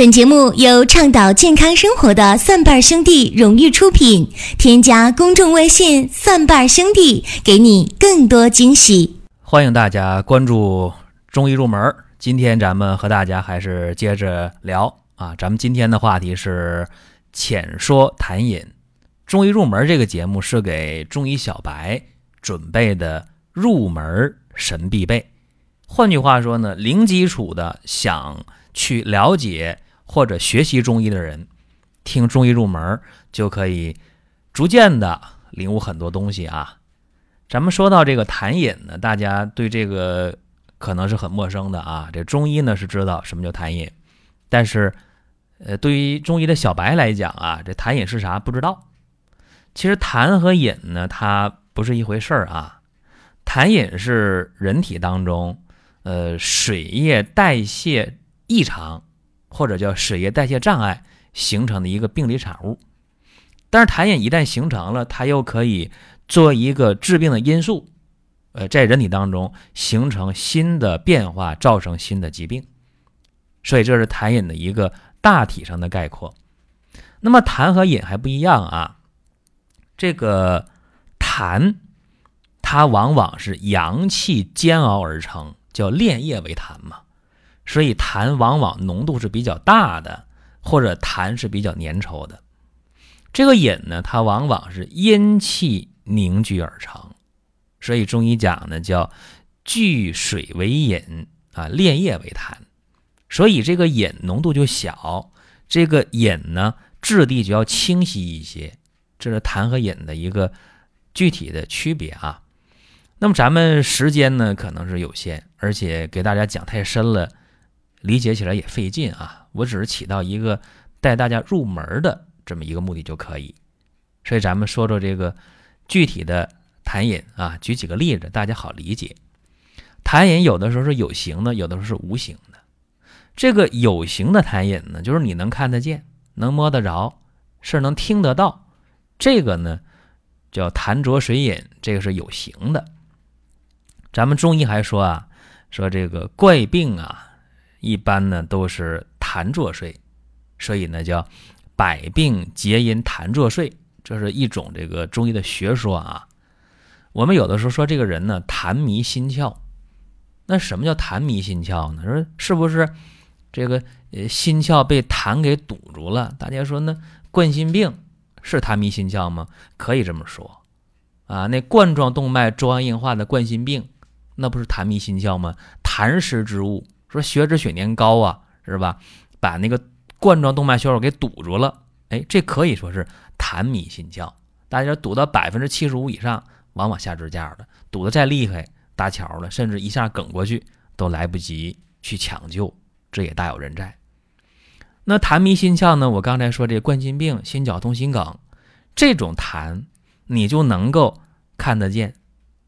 本节目由倡导健康生活的蒜瓣兄弟荣誉出品。添加公众微信“蒜瓣兄弟”，给你更多惊喜。欢迎大家关注中医入门。今天咱们和大家还是接着聊啊，咱们今天的话题是浅说痰饮。中医入门这个节目是给中医小白准备的入门神必备。换句话说呢，零基础的想去了解。或者学习中医的人，听中医入门就可以逐渐的领悟很多东西啊。咱们说到这个痰饮呢，大家对这个可能是很陌生的啊。这中医呢是知道什么叫痰饮，但是呃，对于中医的小白来讲啊，这痰饮是啥不知道。其实痰和饮呢，它不是一回事儿啊。痰饮是人体当中呃水液代谢异常。或者叫水液代谢障碍形成的一个病理产物，但是痰饮一旦形成了，它又可以作为一个致病的因素，呃，在人体当中形成新的变化，造成新的疾病。所以这是痰饮的一个大体上的概括。那么痰和饮还不一样啊，这个痰它往往是阳气煎熬而成，叫炼液为痰嘛。所以痰往往浓度是比较大的，或者痰是比较粘稠的。这个饮呢，它往往是阴气凝聚而成，所以中医讲呢叫聚水为饮啊，炼液为痰。所以这个饮浓度就小，这个饮呢质地就要清晰一些。这是痰和饮的一个具体的区别啊。那么咱们时间呢可能是有限，而且给大家讲太深了。理解起来也费劲啊！我只是起到一个带大家入门的这么一个目的就可以。所以咱们说说这个具体的痰饮啊，举几个例子，大家好理解。痰饮有的时候是有形的，有的时候是无形的。这个有形的痰饮呢，就是你能看得见、能摸得着，是能听得到。这个呢叫痰浊水饮，这个是有形的。咱们中医还说啊，说这个怪病啊。一般呢都是痰作祟，所以呢叫百病皆因痰作祟，这是一种这个中医的学说啊。我们有的时候说这个人呢痰迷心窍，那什么叫痰迷心窍呢？说是不是这个呃心窍被痰给堵住了？大家说那冠心病是痰迷心窍吗？可以这么说啊。那冠状动脉粥样硬化的冠心病，那不是痰迷心窍吗？痰湿之物。说血脂血粘高啊，是吧？把那个冠状动脉血管给堵住了，哎，这可以说是痰迷心窍。大家堵到百分之七十五以上，往往下支架的；堵得再厉害，搭桥了，甚至一下梗过去都来不及去抢救，这也大有人在。那痰迷心窍呢？我刚才说这冠心病、心绞痛、心梗，这种痰你就能够看得见，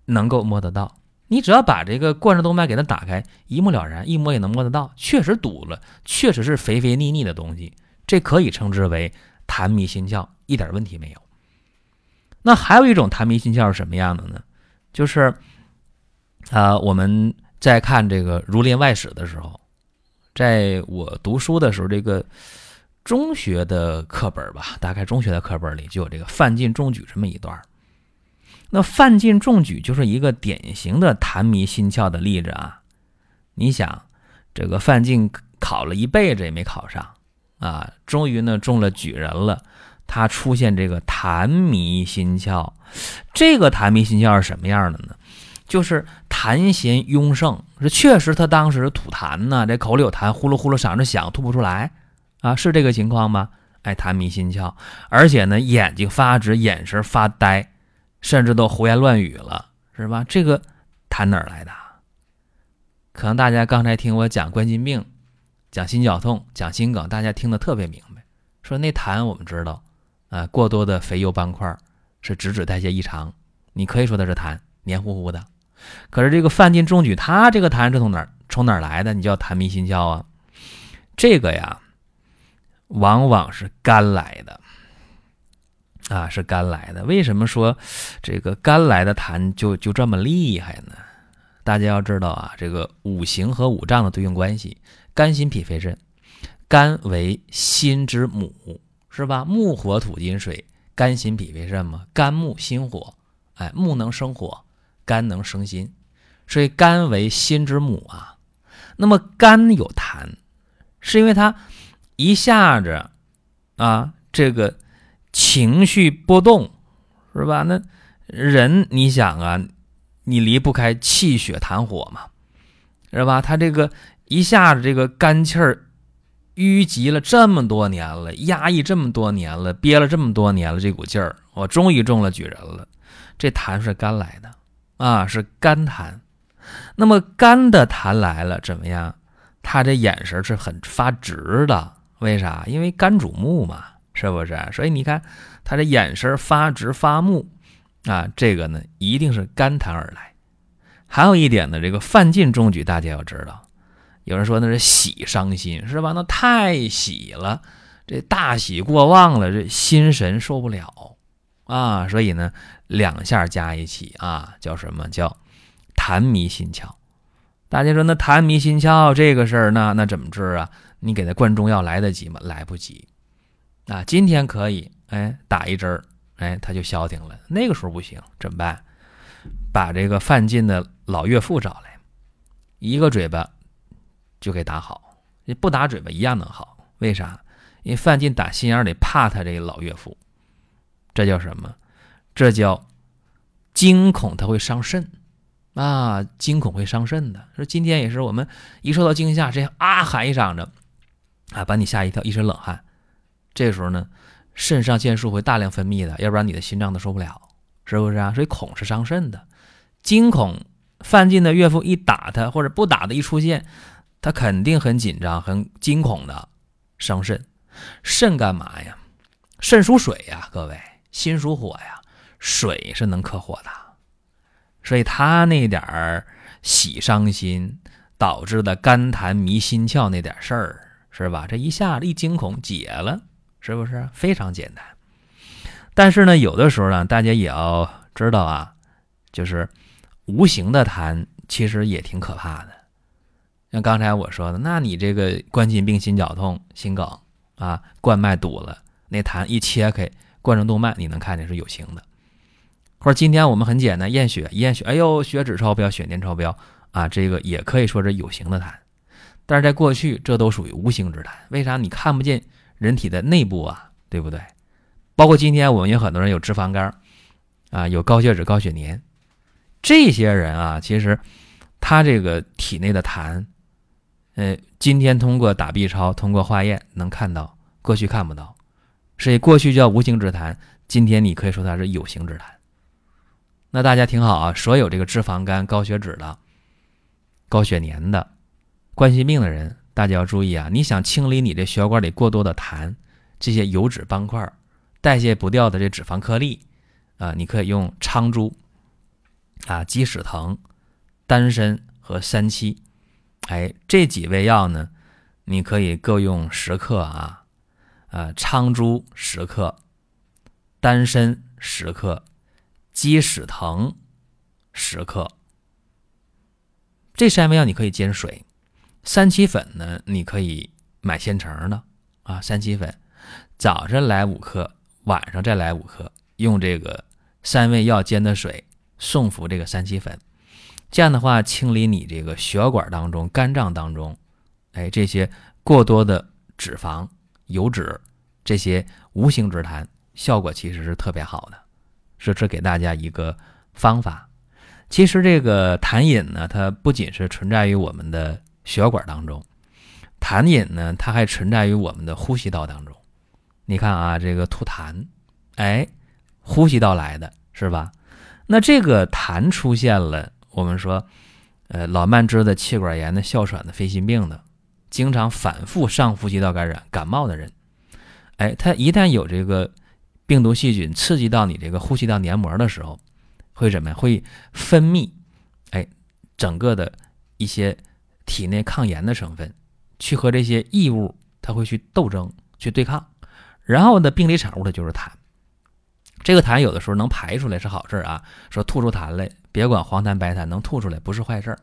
能够摸得到。你只要把这个冠状动脉给它打开，一目了然，一摸也能摸得到，确实堵了，确实是肥肥腻腻的东西，这可以称之为痰迷心窍，一点问题没有。那还有一种痰迷心窍是什么样的呢？就是啊，我们在看这个《儒林外史》的时候，在我读书的时候，这个中学的课本吧，大概中学的课本里就有这个范进中举这么一段。那范进中举就是一个典型的痰迷心窍的例子啊！你想，这个范进考了一辈子也没考上啊，终于呢中了举人了，他出现这个痰迷心窍。这个痰迷心窍是什么样的呢？就是痰涎壅盛，是确实他当时吐痰呢，这口里有痰，呼噜呼噜嗓子响，吐不出来啊，是这个情况吗？哎，痰迷心窍，而且呢眼睛发直，眼神发呆。甚至都胡言乱语了，是吧？这个痰哪儿来的？可能大家刚才听我讲冠心病、讲心绞痛、讲心梗，大家听得特别明白。说那痰我们知道，啊，过多的肥油斑块是脂质代谢异常，你可以说它是痰，黏糊糊的。可是这个范进中举，他这个痰是从哪儿从哪儿来的？你叫痰迷心窍啊？这个呀，往往是肝来的。啊，是肝来的。为什么说这个肝来的痰就就这么厉害呢？大家要知道啊，这个五行和五脏的对应关系，肝、心、脾、肺、肾。肝为心之母，是吧？木火土金水，肝心脾肺肾嘛。肝木心火，哎，木能生火，肝能生心，所以肝为心之母啊。那么肝有痰，是因为它一下子啊，这个情绪波动，是吧？那人你想啊，你离不开气血痰火嘛，是吧？他这个一下子这个肝气儿淤积了这么多年了，压抑这么多年了，憋了这么多年了，这股劲儿，我终于中了举人了。这痰是肝来的啊，是肝痰。那么肝的痰来了，怎么样？他这眼神是很发直的，为啥？因为肝主目嘛，是不是？所以你看他这眼神发直发木啊，这个呢一定是肝痰而来。还有一点呢，这个犯禁中举，大家要知道，有人说那是喜伤心，是吧？那太喜了，这大喜过望了，这心神受不了啊，所以呢，两下加一起啊，叫什么叫？痰迷心窍，大家说那痰迷心窍这个事儿，那那怎么治啊？你给他灌中药来得及吗？来不及啊！今天可以，哎，打一针儿，哎，他就消停了。那个时候不行，怎么办？把这个范进的老岳父找来，一个嘴巴就给打好。你不打嘴巴一样能好，为啥？因为范进打心眼里怕他这个老岳父，这叫什么？这叫惊恐，他会伤肾。啊，惊恐会伤肾的。说今天也是我们一受到惊吓，这样啊喊一嗓子，啊把你吓一跳，一身冷汗。这时候呢，肾上腺素会大量分泌的，要不然你的心脏都受不了，是不是啊？所以恐是伤肾的。惊恐犯禁的岳父一打他或者不打的一出现，他肯定很紧张、很惊恐的，伤肾。肾干嘛呀？肾属水呀，各位，心属火呀，水是能克火的。所以他那点儿喜伤心导致的肝痰迷心窍那点事儿，是吧？这一下子一惊恐解了，是不是非常简单？但是呢，有的时候呢，大家也要知道啊，就是无形的痰其实也挺可怕的。像刚才我说的，那你这个冠心病、心绞痛、心梗啊，冠脉堵了，那痰一切开，冠状动脉你能看见是有形的。或者今天我们很简单验血，一验血，哎呦，血脂超标，血粘超标啊，这个也可以说是有形的痰。但是在过去，这都属于无形之痰。为啥？你看不见人体的内部啊，对不对？包括今天我们有很多人有脂肪肝啊，有高血脂、高血粘，这些人啊，其实他这个体内的痰，呃，今天通过打 B 超、通过化验能看到，过去看不到。所以过去叫无形之痰，今天你可以说它是有形之痰。那大家听好啊，所有这个脂肪肝、高血脂的、高血粘的、冠心病的人，大家要注意啊！你想清理你这血管里过多的痰、这些油脂斑块、代谢不掉的这脂肪颗粒啊，你可以用苍术、啊鸡屎藤、丹参和三七，哎，这几味药呢，你可以各用十克啊，啊苍术十克，丹参十克。鸡屎藤十克，这三味药你可以煎水。三七粉呢，你可以买现成的啊。三七粉，早上来五克，晚上再来五克，用这个三味药煎的水送服这个三七粉，这样的话清理你这个血管当中、肝脏当中，哎，这些过多的脂肪、油脂，这些无形之痰，效果其实是特别好的。这是给大家一个方法。其实这个痰饮呢，它不仅是存在于我们的血管当中，痰饮呢，它还存在于我们的呼吸道当中。你看啊，这个吐痰，哎，呼吸道来的是吧？那这个痰出现了，我们说，呃，老慢支的、气管炎的、哮喘的、肺心病的，经常反复上呼吸道感染、感冒的人，哎，他一旦有这个。病毒细菌刺激到你这个呼吸道黏膜的时候，会怎么样？会分泌，哎，整个的一些体内抗炎的成分，去和这些异物，它会去斗争、去对抗。然后呢，病理产物的就是痰。这个痰有的时候能排出来是好事啊，说吐出痰来，别管黄痰白痰，能吐出来不是坏事。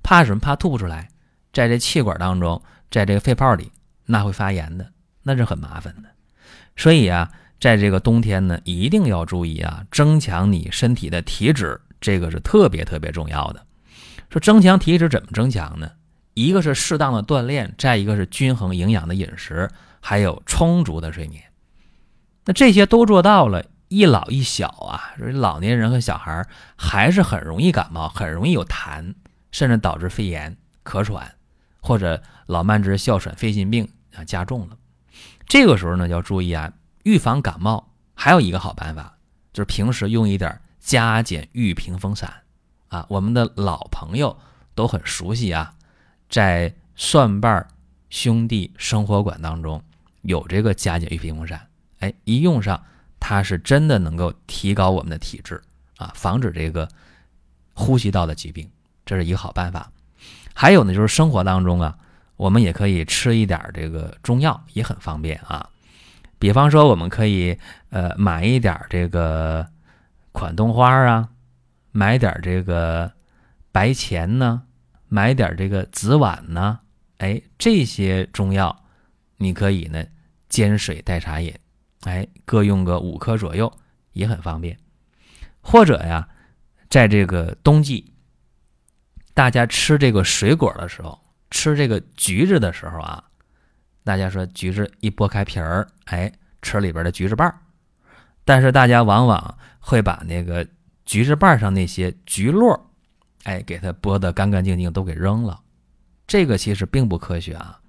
怕什么？怕吐不出来，在这气管当中，在这个肺泡里那会发炎的，那是很麻烦的。所以啊，在这个冬天呢，一定要注意啊，增强你身体的体脂，这个是特别特别重要的。说增强体脂怎么增强呢？一个是适当的锻炼，再一个是均衡营养的饮食，还有充足的睡眠。那这些都做到了。一老一小啊，老年人和小孩还是很容易感冒，很容易有痰，甚至导致肺炎、咳喘，或者老慢支、哮喘、肺心病啊加重了。这个时候呢，要注意啊，预防感冒还有一个好办法，就是平时用一点加减玉屏风散啊。我们的老朋友都很熟悉啊，在蒜瓣兄弟生活馆当中有这个加减玉屏风散，哎，一用上。它是真的能够提高我们的体质啊，防止这个呼吸道的疾病，这是一个好办法。还有呢，就是生活当中啊，我们也可以吃一点这个中药，也很方便啊。比方说，我们可以呃买一点这个款冬花啊，买点这个白钱呢，买点这个紫菀呢，哎，这些中药你可以呢煎水代茶饮。哎，各用个五克左右也很方便。或者呀，在这个冬季，大家吃这个水果的时候，吃这个橘子的时候啊，大家说橘子一剥开皮儿，哎，吃里边的橘子瓣儿。但是大家往往会把那个橘子瓣上那些橘络，哎，给它剥得干干净净，都给扔了。这个其实并不科学啊。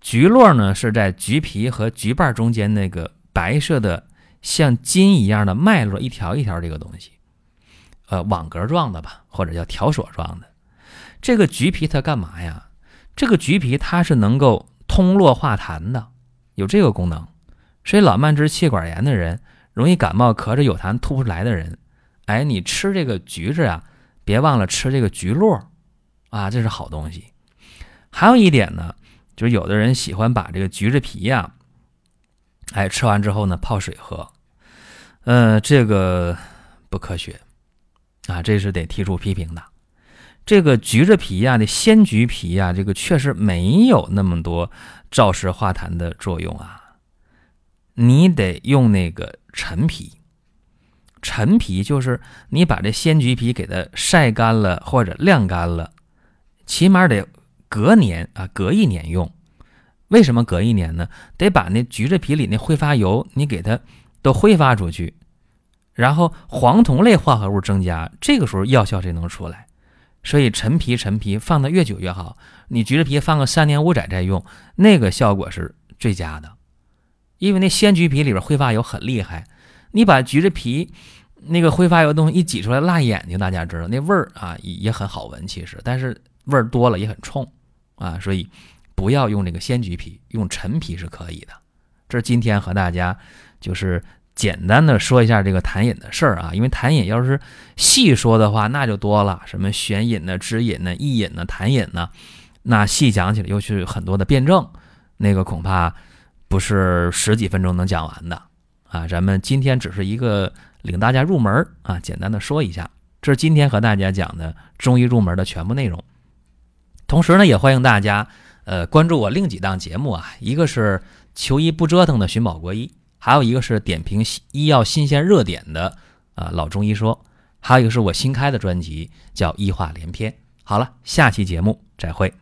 橘络呢是在橘皮和橘瓣中间那个。白色的像金一样的脉络，一条一条这个东西，呃，网格状的吧，或者叫条索状的。这个橘皮它干嘛呀？这个橘皮它是能够通络化痰的，有这个功能。所以老慢支、气管炎的人，容易感冒、咳着有痰吐不出来的人，哎，你吃这个橘子呀，别忘了吃这个橘络啊，这是好东西。还有一点呢，就是有的人喜欢把这个橘子皮呀。哎，吃完之后呢，泡水喝，嗯，这个不科学啊，这是得提出批评的。这个橘子皮呀，那鲜橘皮呀，这个确实没有那么多燥湿化痰的作用啊。你得用那个陈皮，陈皮就是你把这鲜橘皮给它晒干了或者晾干了，起码得隔年啊，隔一年用。为什么隔一年呢？得把那橘子皮里那挥发油你给它都挥发出去，然后黄酮类化合物增加，这个时候药效才能出来。所以陈皮陈皮放的越久越好。你橘子皮放个三年五载再用，那个效果是最佳的。因为那鲜橘皮里边挥发油很厉害，你把橘子皮那个挥发油东西一挤出来，辣眼睛，大家知道那味儿啊也很好闻，其实，但是味儿多了也很冲啊，所以。不要用这个鲜橘皮，用陈皮是可以的。这是今天和大家就是简单的说一下这个痰饮的事儿啊。因为痰饮要是细说的话，那就多了，什么悬饮呢、支饮呢、益饮呢、痰饮呢，那细讲起来又是很多的辩证，那个恐怕不是十几分钟能讲完的啊。咱们今天只是一个领大家入门啊，简单的说一下，这是今天和大家讲的中医入门的全部内容。同时呢，也欢迎大家。呃，关注我另几档节目啊，一个是求医不折腾的寻宝国医，还有一个是点评医药新鲜热点的啊老中医说，还有一个是我新开的专辑叫医话连篇。好了，下期节目再会。